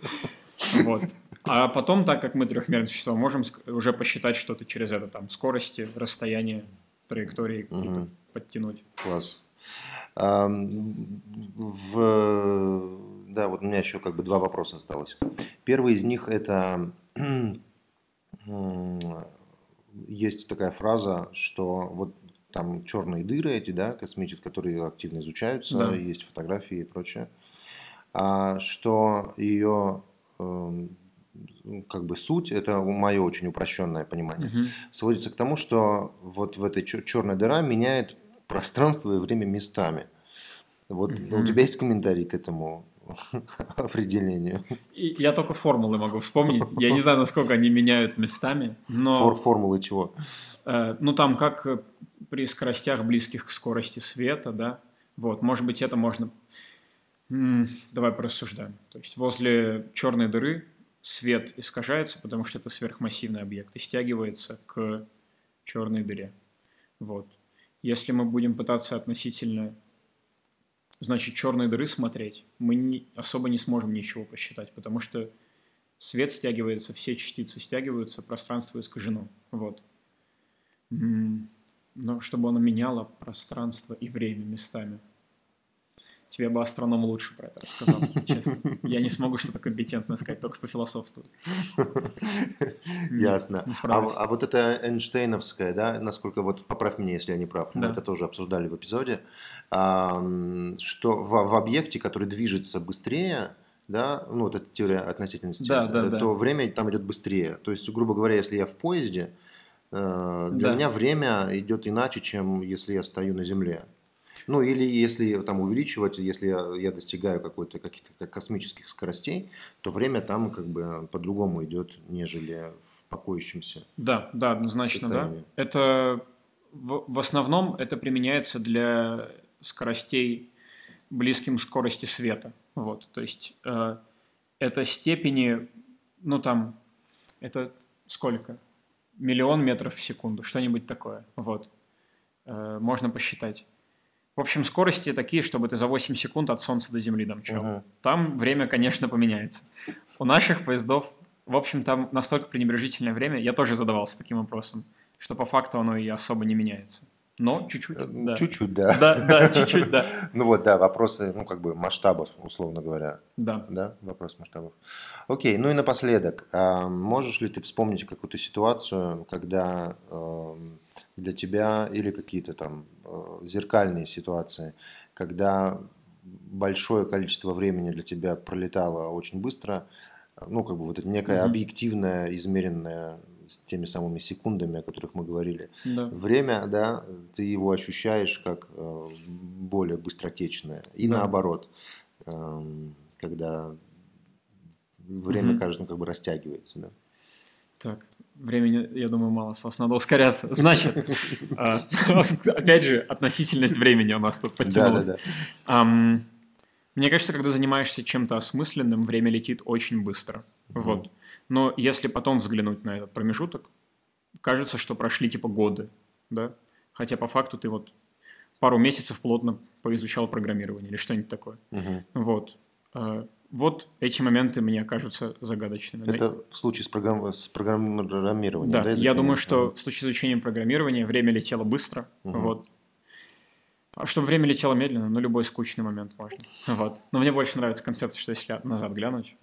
Вот. А потом, так как мы трехмерные существа, можем уже посчитать что-то через это, там, скорости, расстояние, траектории какие-то подтянуть. Класс. В... Да, вот у меня еще как бы два вопроса осталось. Первый из них это есть такая фраза, что вот там черные дыры эти, да, космические, которые активно изучаются, Да. есть фотографии и прочее, что ее эм, как бы суть, это мое очень упрощенное понимание, Мгм. сводится к тому, что вот в этой черной дыра меняет пространство и время местами. Вот ну, у тебя есть комментарий к этому определению? И Я только формулы могу вспомнить. Я не знаю, насколько они меняют местами, но... Фор- формулы чего? Э, Ну, там как при скоростях, близких к скорости света, да, вот, может быть, это можно... Давай порассуждаем. То есть возле черной дыры свет искажается, потому что это сверхмассивный объект и стягивается к черной дыре. Вот. Если мы будем пытаться относительно, значит, черной дыры смотреть, мы не- особо не сможем ничего посчитать, потому что свет стягивается, все частицы стягиваются, пространство искажено. Вот. Но чтобы оно меняло пространство и время местами. Тебе бы астроном лучше про это рассказал, честно. Я не смогу что-то компетентное сказать, только пофилософствовать. Ясно. А, а вот это Эйнштейновская, да, насколько вот поправь меня, если я не прав, мы это тоже обсуждали в эпизоде, что в, объекте, который движется быстрее, да, ну вот эта теория относительности, Да, да, э, да. то время там идет быстрее. То есть, грубо говоря, если я в поезде, э, для Да. меня время идет иначе, чем если я стою на Земле. Ну, или если там увеличивать, если я, я достигаю какой-то каких-то как космических скоростей, то время там как бы по-другому идет, нежели в покоящемся. Да, да, однозначно, да. Это в, в основном это применяется для скоростей близким к скорости света. Вот, то есть э, это степени, ну там, это сколько? Миллион метров в секунду, что-нибудь такое. Вот, Э, можно посчитать. В общем, скорости такие, чтобы ты за 8 секунд от Солнца до Земли домчал. Мгм. Там время, конечно, поменяется. У наших поездов, в общем, там настолько пренебрежительное время, я тоже задавался таким вопросом, что по факту оно и особо не меняется. Но чуть-чуть, Э, да. Чуть-чуть, да. Да, да, чуть-чуть, да. Ну вот, да, вопросы, ну как бы масштабов, условно говоря. Да. Да, вопрос масштабов. Окей, ну и напоследок, а можешь ли ты вспомнить какую-то ситуацию, когда эм, для тебя или какие-то там э, зеркальные ситуации, когда большое количество времени для тебя пролетало очень быстро, э, ну как бы вот это некое Мгм. объективное, измеренное с теми самыми секундами, о которых мы говорили, Да. время, да, ты его ощущаешь как э, более быстротечное. И Да. наоборот, эм, когда время, Мгм. кажется, ну, как бы растягивается, да. Так, времени, я думаю, мало осталось, надо ускоряться. Значит, а, опять же, относительность времени у нас тут подтянулась. Мне кажется, когда занимаешься чем-то осмысленным, время летит очень быстро. Вот. Но если потом взглянуть на этот промежуток, кажется, что прошли типа годы, да? Хотя по факту ты вот пару месяцев плотно поизучал программирование или что-нибудь такое. Мгм. Вот. А, Вот эти моменты мне кажутся загадочными. Это в случае с, программ... с программированием, Да, да, я думаю, что в случае с изучением программирования время летело быстро, Мгм. вот. А чтобы время летело медленно, ну, любой скучный момент можно. Вот. Но мне больше нравится концепция, что если назад глянуть,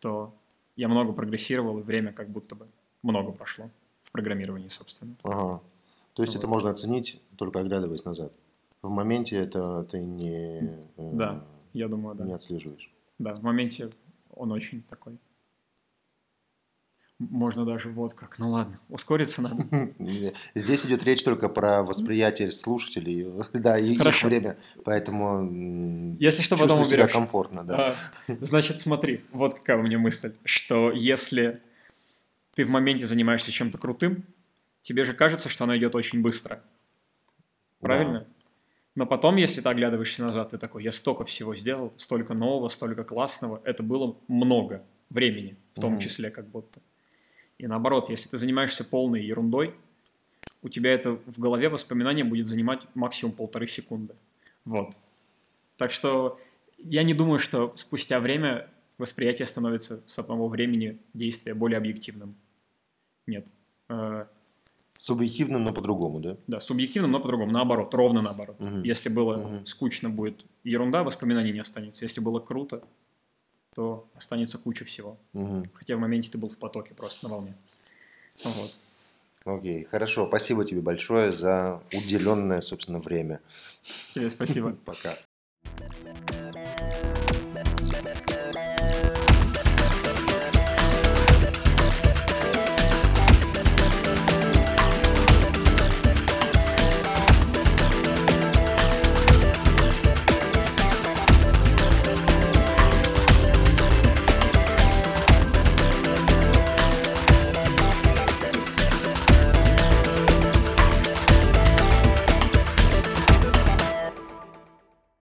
то я много прогрессировал, и время как будто бы много прошло в программировании, собственно. Ага. То есть Вот. это можно оценить, только оглядываясь назад. В моменте это ты не, э, Да, я думаю, да. не отслеживаешь. Да, в моменте он очень такой. Можно даже вот как. Ну ладно, ускориться надо. Здесь идет речь только про восприятие слушателей, да, и их время, поэтому Если что, потом чувствуй себя уберешь. комфортно, да. А, Значит, смотри, вот какая у меня мысль, что если ты в моменте занимаешься чем-то крутым, тебе же кажется, что оно идет очень быстро. Правильно? Но потом, если ты оглядываешься назад, ты такой, я столько всего сделал, столько нового, столько классного. Это было много времени, в том числе как будто. И наоборот, если ты занимаешься полной ерундой, у тебя это в голове воспоминание будет занимать максимум полторы секунды. Вот. Так что я не думаю, что спустя время восприятие становится с одного времени действия более объективным. Нет. Э, Субъективно, но по-другому, да? да, субъективным, но по-другому. Наоборот, ровно наоборот. Мгм. Если было Мгм. скучно, будет ерунда, воспоминаний не останется. Если было круто, то останется куча всего. Мгм. Хотя в моменте ты был в потоке, просто на волне. Вот. Окей, хорошо. Спасибо тебе большое за уделенное, собственно, время. Тебе спасибо. Пока.